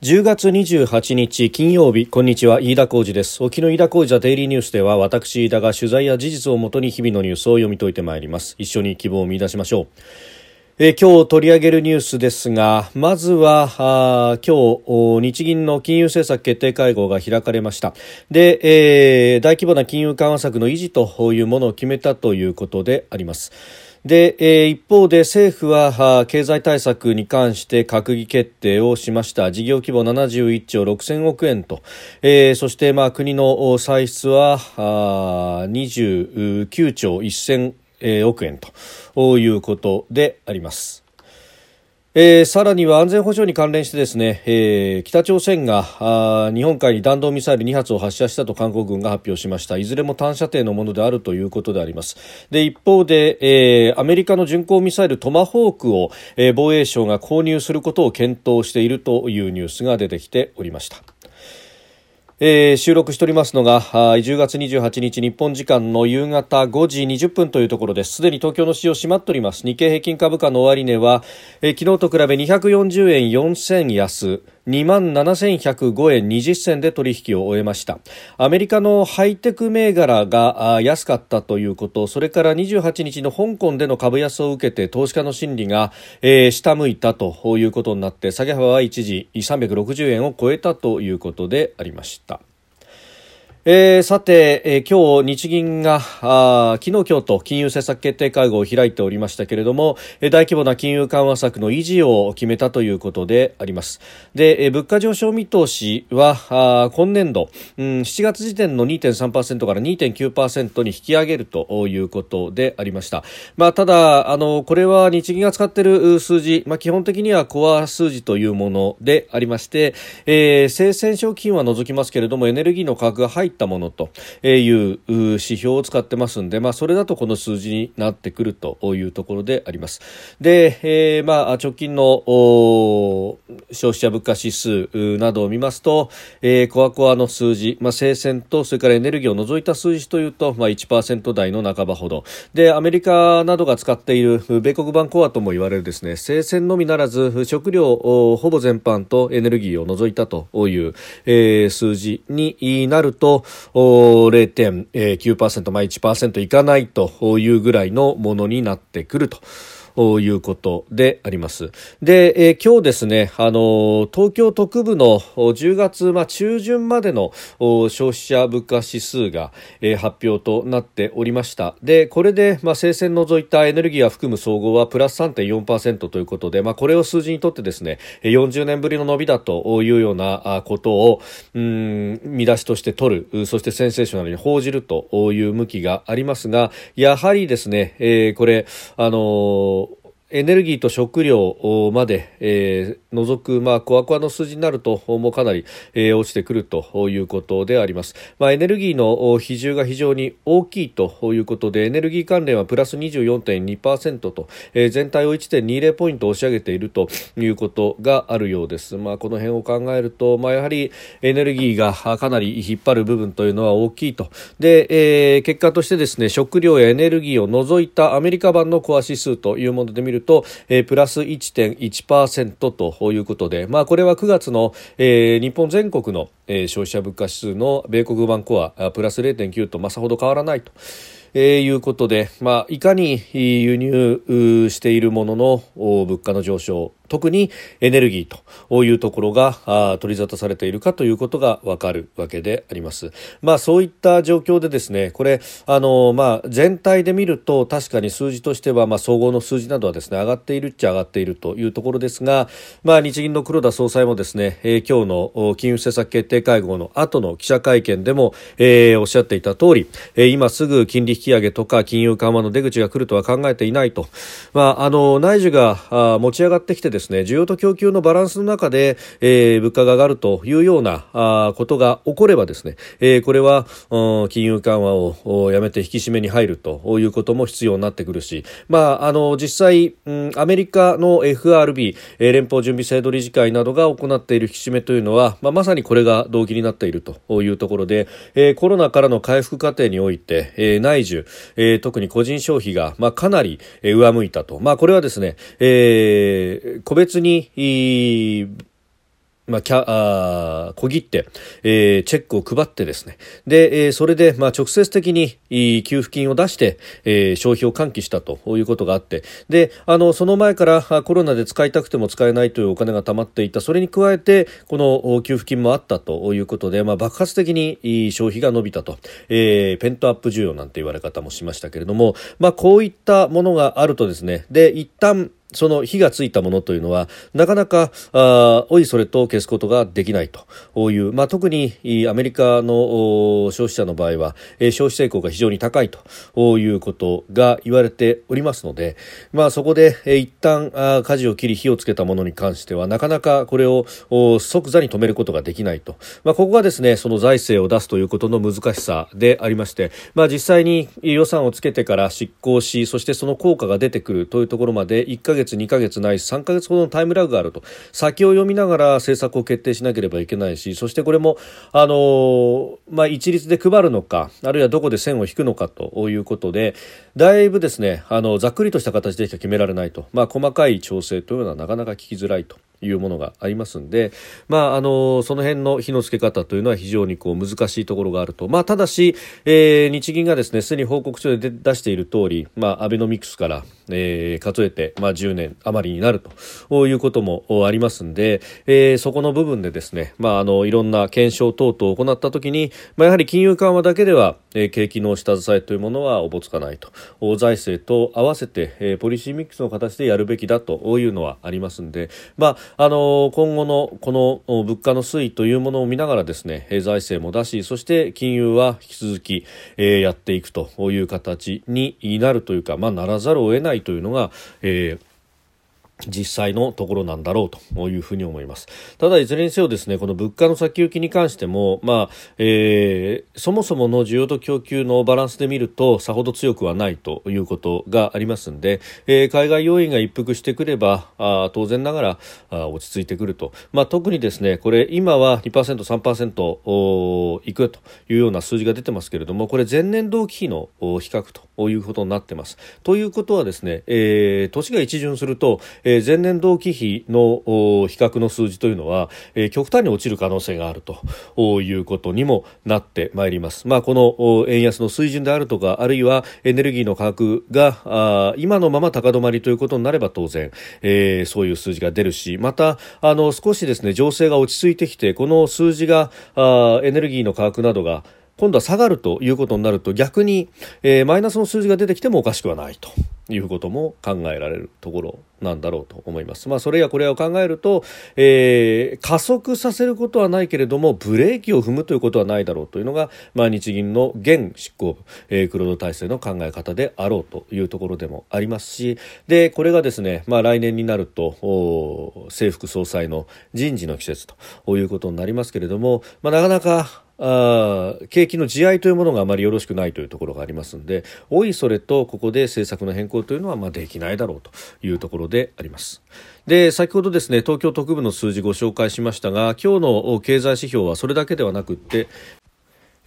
10月28日金曜日こんにちは飯田浩二です。沖の飯田浩二ザデイリーニュースでは私飯田が取材や事実をもとに日々のニュースを読み解いてまいります。一緒に希望を見出しましょう。え今日取り上げるニュースですがまずはあ今日日銀の金融政策決定会合が開かれました。で、えー、大規模な金融緩和策の維持というものを決めたということであります。で、えー、一方で政府は経済対策に関して閣議決定をしました。事業規模71兆6000億円と、えー、そして、まあ、国の歳出は29兆1000億円と。いうことであります。えー、さらには安全保障に関連してですね、えー、北朝鮮があ日本海に弾道ミサイル2発を発射したと韓国軍が発表しました。いずれも短射程のものであるということであります。で一方で、えー、アメリカの巡航ミサイルトマホークを、えー、防衛省が購入することを検討しているというニュースが出てきておりました。えー、収録しておりますのが10月28日日本時間の夕方5時20分というところです。すでに東京の市場閉まっております。日経平均株価の終値は、えー、昨日と比べ240円4000安。2万7105円20銭で取引を終えました。アメリカのハイテク銘柄が安かったということそれから28日の香港での株安を受けて投資家の心理が、えー、下向いたということになって下げ幅は一時360円を超えたということでありました。えー、さて、えー、今日日銀があ昨日今日と金融政策決定会合を開いておりましたけれども、えー、大規模な金融緩和策の維持を決めたということであります。で、えー、物価上昇見通しはあ今年度、うん、7月時点の2.3%から2.9%に引き上げるということでありました、まあ、ただあのこれは日銀が使っている数字、まあ、基本的にはコア数字というものでありまして、えー、生鮮食品は除きますけれどもエネルギーの価格が入ってったものという指標を使ってますんで、まあ、それだとこの数字になってくるというところであります。で、えー、まあ、直近の消費者物価指数などを見ますと、えー、コアコアの数字、まあ、生鮮とそれからエネルギーを除いた数字というと、まあ、1%台の半ばほどでアメリカなどが使っている米国版コアとも言われるですね生鮮のみならず食料ほぼ全般とエネルギーを除いたという、えー、数字になると0.9%、まあ1%いかないというぐらいのものになってくると。ということであります。で、えー、今日ですね、あの東京特部の10月、まあ、中旬までの消費者物価指数が、えー、発表となっておりました。で、これで、まあ、生鮮除いたエネルギーを含む総合はプラス3.4%ということで、まあ、これを数字にとってですね、40年ぶりの伸びだというようなことを、うん、見出しとして取る、そしてセンセーショナルに報じるという向きがありますが、やはりですね、えー、これ、あのエネルギーと食料まで、えー、除く、まあ、コアコアの数字になると、もうかなり、えー、落ちてくるということであります。まあ、エネルギーの比重が非常に大きいということで、エネルギー関連はプラス24.2%と、えー、全体を1.20ポイント押し上げているということがあるようです。まあ、この辺を考えると、まあ、やはりエネルギーがかなり引っ張る部分というのは大きいと。で、えー、結果としてですね、食料やエネルギーを除いたアメリカ版のコア指数というもので見るると、えー、プラス1.1%ということで、まあ、これは9月の、えー、日本全国の、えー、消費者物価指数の米国版コアプラス0.9と、まあ、さほど変わらないと。えー、いうことで、まあ、いかに輸入しているものの物価の上昇特にエネルギーというところが取り沙汰されているかということがわかるわけであります。まあそういった状況でですね、これ、あの、まあ全体で見ると確かに数字としては、まあ総合の数字などはですね、上がっているっちゃ上がっているというところですが、まあ日銀の黒田総裁もですね、えー、今日の金融政策決定会合の後の記者会見でも、えー、おっしゃっていた通り、えー、今すぐ金利引き上げとか金融緩和の出口が来るとは考えていないと、まああの、内需が持ち上がってきてですね、需要と供給のバランスの中で、えー、物価が上がるというようなあことが起こればですね、えー、これは金融緩和をやめて引き締めに入るということも必要になってくるし、まあ、あの実際、アメリカの FRB、連邦準備制度理事会などが行っている引き締めというのは、まあ、まさにこれが動機になっているというところで、えー、コロナからの回復過程において、えー、内需、えー、特に個人消費が、まあ、かなり、上向いたと、まあ、これはですね、えー、個別にまあ、キャあ小切って、えー、チェックを配ってですね。で、えー、それで、まあ、直接的に給付金を出して、えー、消費を喚起したということがあって。であのその前からコロナで使いたくても使えないというお金が貯まっていた。それに加えてこの給付金もあったということで、まあ、爆発的に消費が伸びたと、えー、ペントアップ需要なんて言われ方もしましたけれども、まあ、こういったものがあるとですね。で一旦その火がついたものというのはなかなかあおいそれと消すことができないと。いう、まあ、特にアメリカの消費者の場合は、消費成功が非常に高いと。いうことが言われておりますので、まあ、そこで、え一旦あ舵を切り火をつけたものに関してはなかなかこれを即座に止めることができないと、まあ、ここがですねその財政を出すということの難しさでありまして、まあ、実際に予算をつけてから執行しそしてその効果が出てくるというところまで1ヶ月、月2ヶ月ないし3ヶ月ほどのタイムラグがあると先を読みながら政策を決定しなければいけないしそしてこれも、あのまあ、一律で配るのかあるいはどこで線を引くのかということでだいぶですねあのざっくりとした形でしか決められないと、まあ、細かい調整というのはなかなか聞きづらいと。いうものがありますんで、まあ、あのその辺の火のつけ方というのは非常にこう難しいところがあると、まあ、ただし、えー、日銀がですねすでに報告書で出している通り、まあ、アベノミクスから、えー、数えて、まあ、10年余りになるということもありますんで、えー、そこの部分でですね、まあ、あのいろんな検証等々を行ったときに、まあ、やはり金融緩和だけでは、えー、景気の下支えというものはおぼつかないと。財政と合わせて、えー、ポリシーミックスの形でやるべきだというのはありますんで、まあ、あの今後のこの物価の推移というものを見ながらですね財政も出しそして金融は引き続き、えー、やっていくという形になるというか、まあ、ならざるを得ないというのが、えー実際のところなんだろうというふうに思います。ただいずれにせよですね、この物価の先行きに関しても、まあ、えー、そもそもの需要と供給のバランスで見るとさほど強くはないということがありますんで、えー、海外要因が一服してくれば、あ当然ながらあ落ち着いてくると。まあ、特にですね、これ今は2%、3%いくというような数字が出てますけれども、これ前年同期比の比較ということになってます。ということはですね、えー、年が一巡すると、えー、前年同期比の比較の数字というのは、えー、極端に落ちる可能性があるということにもなってまいります。まあ、この円安の水準であるとか、あるいはエネルギーの価格があ今のまま高止まりということになれば当然、えー、そういう数字が出るし、またあの少しですね情勢が落ち着いてきて、この数字があエネルギーの価格などが今度は下がるということになると逆に、えー、マイナスの数字が出てきてもおかしくはないということも考えられるところなんだろうと思います。まあ、それやこれを考えると、えー、加速させることはないけれども、ブレーキを踏むということはないだろうというのが、まあ、日銀の現執行部、えー、黒田体制の考え方であろうというところでもありますし、で、これがですね、まあ、来年になると、政府総裁の人事の季節ということになりますけれども、まあ、なかなかあ景気の地合いというものがあまりよろしくないというところがありますのでおいそれとここで政策の変更というのはまあできないだろうというところであります。で先ほどですね東京特部の数字ご紹介しましたが今日の経済指標はそれだけではなくって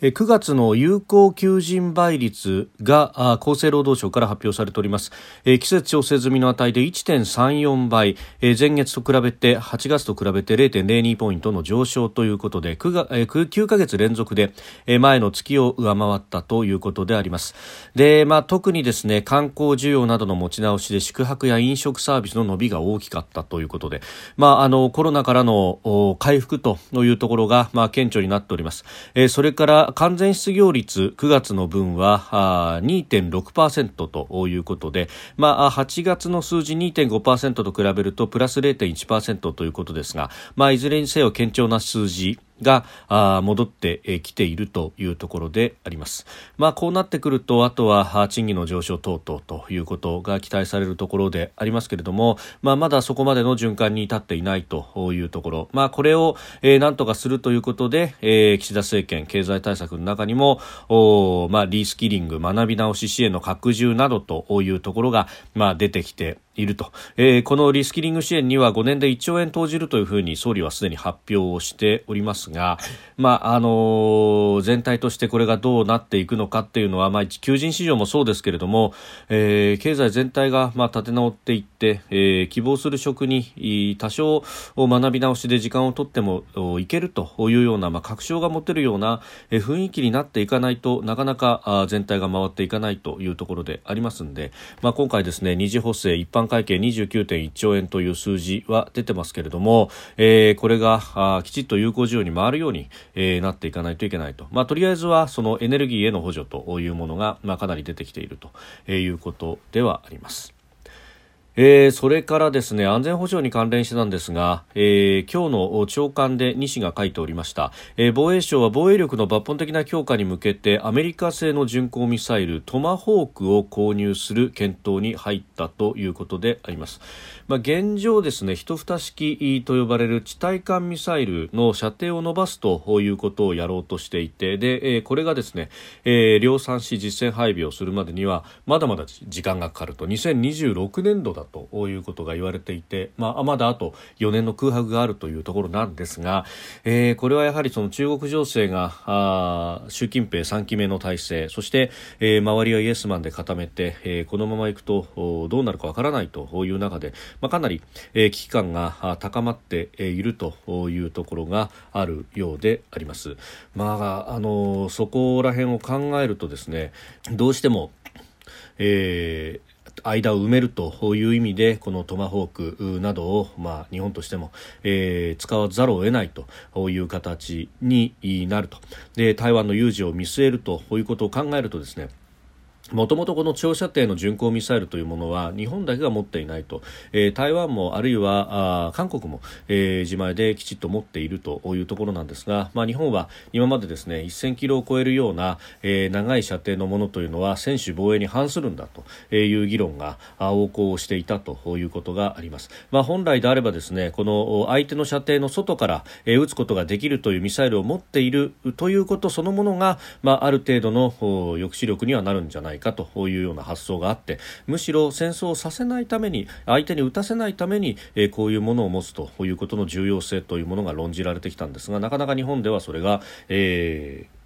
9月の有効求人倍率が厚生労働省から発表されております。季節調整済みの値で1.34倍。前月と比べて8月と比べて0.02ポイントの上昇ということで 9, が9ヶ月連続で前の月を上回ったということであります。で、まあ、特にですね観光需要などの持ち直しで宿泊や飲食サービスの伸びが大きかったということで、まあ、あのコロナからの回復というところが、まあ、顕著になっております。それから完全失業率9月の分は2.6%ということで、まあ、8月の数字2.5%と比べるとプラス0.1%ということですが、まあ、いずれにせよ堅調な数字。が戻ってきているというところであります。まあ、こうなってくると、あとは賃金の上昇等々ということが期待されるところでありますけれども、まあ、まだそこまでの循環に至っていないというところ、まあ、これを、えー、何とかするということで、岸田政権経済対策の中にも、まあ、リスキリング、学び直し支援の拡充などというところが、まあ、出てきていると、えー、このリスキリング支援には5年で1兆円投じるというふうに総理はすでに発表をしておりますが、まああのー、全体としてこれがどうなっていくのかっていうのは、まあ、求人市場もそうですけれども、えー、経済全体がまあ立て直っていって、えー、希望する職に多少学び直しで時間を取ってもいけるというような、まあ、確証が持てるような雰囲気になっていかないとなかなか全体が回っていかないというところでありますので、まあ、今回ですね二次補正一般会計29.1兆円という数字は出てますけれども、えー、これがきちっと有効需要に回るように、えー、なっていかないといけないと、まあ、とりあえずはそのエネルギーへの補助というものが、まあ、かなり出てきているということではあります。えー、それからですね安全保障に関連してなんですが、えー、今日の朝刊で西が書いておりました、えー、防衛省は防衛力の抜本的な強化に向けてアメリカ製の巡航ミサイルトマホークを購入する検討に入ったということであります、まあ、現状ですね一蓋式と呼ばれる地対艦ミサイルの射程を伸ばすということをやろうとしていてで、えー、これがですね、えー、量産し実戦配備をするまでにはまだまだ時間がかかると。2026年度だということが言われていて、まあ、まだあと4年の空白があるというところなんですが、えー、これはやはりその中国情勢があ習近平3期目の体制そして、えー、周りはイエスマンで固めて、えー、このままいくとどうなるかわからないという中で、まあ、かなり、えー、危機感が高まっているというところがあるようであります。まあ、あのそこら辺を考えるとですねどうしてもえー、間を埋めるという意味でこのトマホークなどを、まあ、日本としても、えー、使わざるを得ないという形になると。で台湾の有事を見据えるということを考えるとですねもともとこの長射程の巡航ミサイルというものは日本だけが持っていないと、えー、台湾もあるいはあ韓国も、えー、自前できちっと持っているというところなんですが、まあ、日本は今までですね1000キロを超えるような、えー、長い射程のものというのは専守防衛に反するんだという議論が横行していたということがあります、まあ、本来であればですねこの相手の射程の外から、えー、撃つことができるというミサイルを持っているということそのものが、まあ、ある程度の抑止力にはなるんじゃないかかというような発想があってむしろ戦争をさせないために相手に撃たせないために、え、こういうものを持つということの重要性というものが論じられてきたんですがなかなか日本ではそれが、えー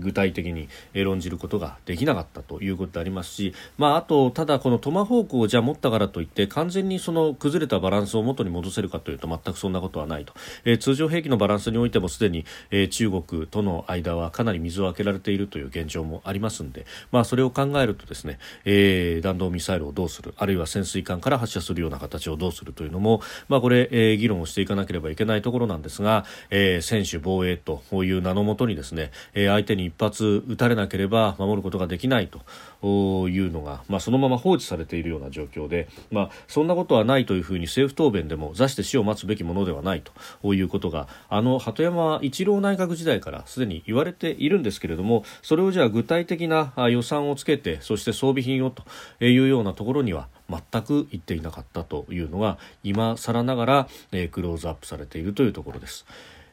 具体的に論じることができなかったということでありますし、まあ、あと、ただこのトマホークをじゃあ持ったからといって完全にその崩れたバランスを元に戻せるかというと全くそんなことはないと、えー、通常兵器のバランスにおいてもすでに、えー、中国との間はかなり水を開けられているという現状もありますので、まあ、それを考えるとですね、えー、弾道ミサイルをどうするあるいは潜水艦から発射するような形をどうするというのも、まあ、これ、えー、議論をしていかなければいけないところなんですが、えー、専守防衛という名のもとにですね、えー、相手に一発撃たれなければ守ることができないというのが、まあ、そのまま放置されているような状況で、まあ、そんなことはないというふうに政府答弁でも座して死を待つべきものではないということがあの鳩山一郎内閣時代からすでに言われているんですけれどもそれをじゃあ具体的な予算をつけてそして装備品をというようなところには全く行っていなかったというのが今更ながら、えー、クローズアップされているというところです。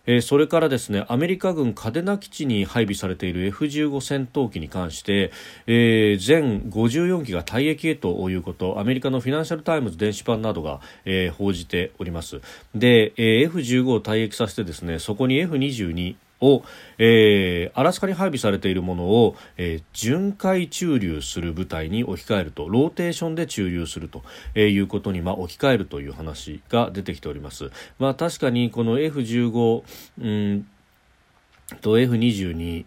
えー、それからですねアメリカ軍嘉手納基地に配備されている F15 戦闘機に関して、えー、全54機が退役へということアメリカのフィナンシャル・タイムズ電子版などが、えー、報じております。で、えー、F15 を退役させてですねそこに F22 を、えー、アラスカに配備されているものを、えー、巡回駐留する部隊に置き換えるとローテーションで駐留すると、え、いうことに、まあ、置き換えるという話が出てきております。まあ、確かにこの F15、うんと F22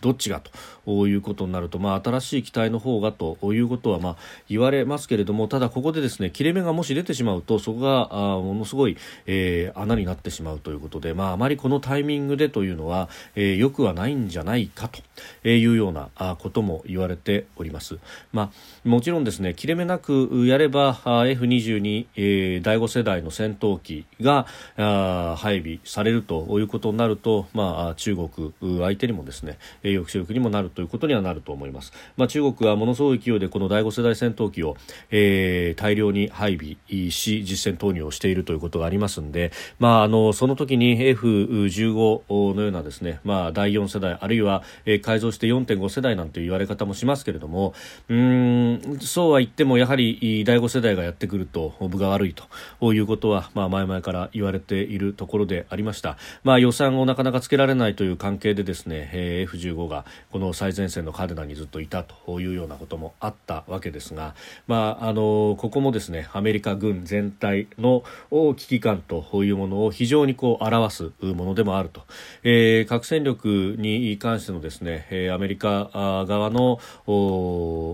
どっちがということになると、まあ、新しい機体の方がということは、まあ、言われますけれどもただここでですね切れ目がもし出てしまうとそこがあものすごい、えー、穴になってしまうということで、まあ、あまりこのタイミングでというのは、えー、よくはないんじゃないかというようなことも言われております。まあ、もちろんですね切れ目なくやれば F22、えー、第5世代の戦闘機があ配備されるということになると、まあ、中国相手にもですねえー、抑止力にもなるということにはなると思います。まあ、中国はものすごい勢いでこの第5世代戦闘機を、えー、大量に配備し実戦投入をしているということがありますので、まあ、あのその時に F15 のようなですね、まあ、第4世代あるいは、えー、改造して4.5世代なんて言われ方もしますけれどもうんそうは言ってもやはり第5世代がやってくると分が悪いということは、まあ、前々から言われているところでありました、まあ、予算をなかなかつけられないという関係でですね、えー、F15 がこの最前線のカデナにずっといたというようなこともあったわけですが、まあ、あのここもですねアメリカ軍全体の危機感というものを非常にこう表すものでもあると、えー、核戦力に関してのですねアメリカ側の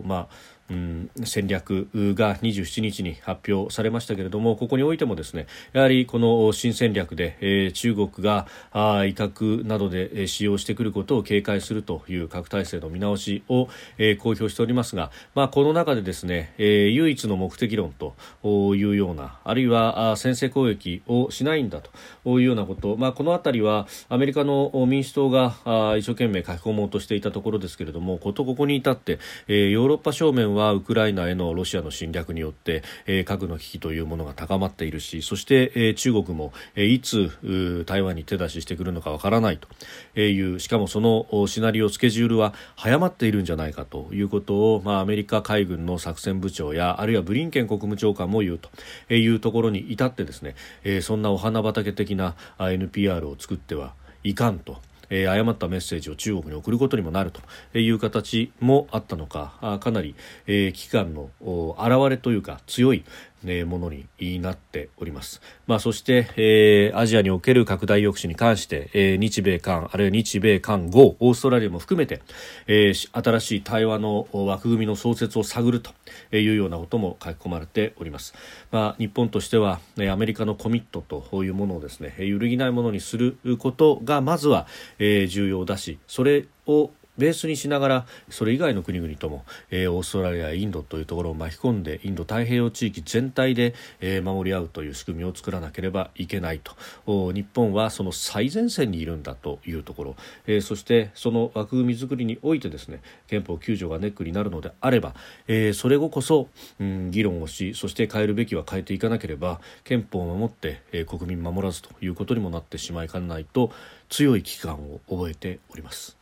まあうん、戦略が27日に発表されましたけれどもここにおいてもですねやはりこの新戦略で、えー、中国があ威嚇などで使用してくることを警戒するという核体制の見直しを、えー、公表しておりますが、まあ、この中でですね、えー、唯一の目的論というようなあるいは先制攻撃をしないんだというようなこと、まあ、この辺りはアメリカの民主党があ一生懸命書き込もうとしていたところですけれどもことここに至って、えー、ヨーロッパ正面ははウクライナへのロシアの侵略によって、えー、核の危機というものが高まっているしそして、えー、中国も、えー、いつ台湾に手出ししてくるのかわからないというしかもそのシナリオスケジュールは早まっているんじゃないかということを、まあ、アメリカ海軍の作戦部長やあるいはブリンケン国務長官も言うというところに至ってですね、えー、そんなお花畑的な NPR を作ってはいかんと。えー、誤ったメッセージを中国に送ることにもなるという形もあったのかかなり、えー、危機感の表れというか強いものになっております。まあ、そして、えー、アジアにおける拡大抑止に関して、えー、日米韓、あるいは日米韓5、オーストラリアも含めて、えー、新しい対話の枠組みの創設を探るというようなことも書き込まれております。まあ、日本としては、アメリカのコミットというものをですね、揺るぎないものにすることがまずは、えー、重要だし、それをベースにしながらそれ以外の国々とも、えー、オーストラリアインドというところを巻き込んでインド太平洋地域全体で、えー、守り合うという仕組みを作らなければいけないと日本はその最前線にいるんだというところ、えー、そしてその枠組み作りにおいてですね憲法9条がネックになるのであれば、えー、それをこそ、うん、議論をしそして変えるべきは変えていかなければ憲法を守って、えー、国民守らずということにもなってしまいかねないと強い危機感を覚えております。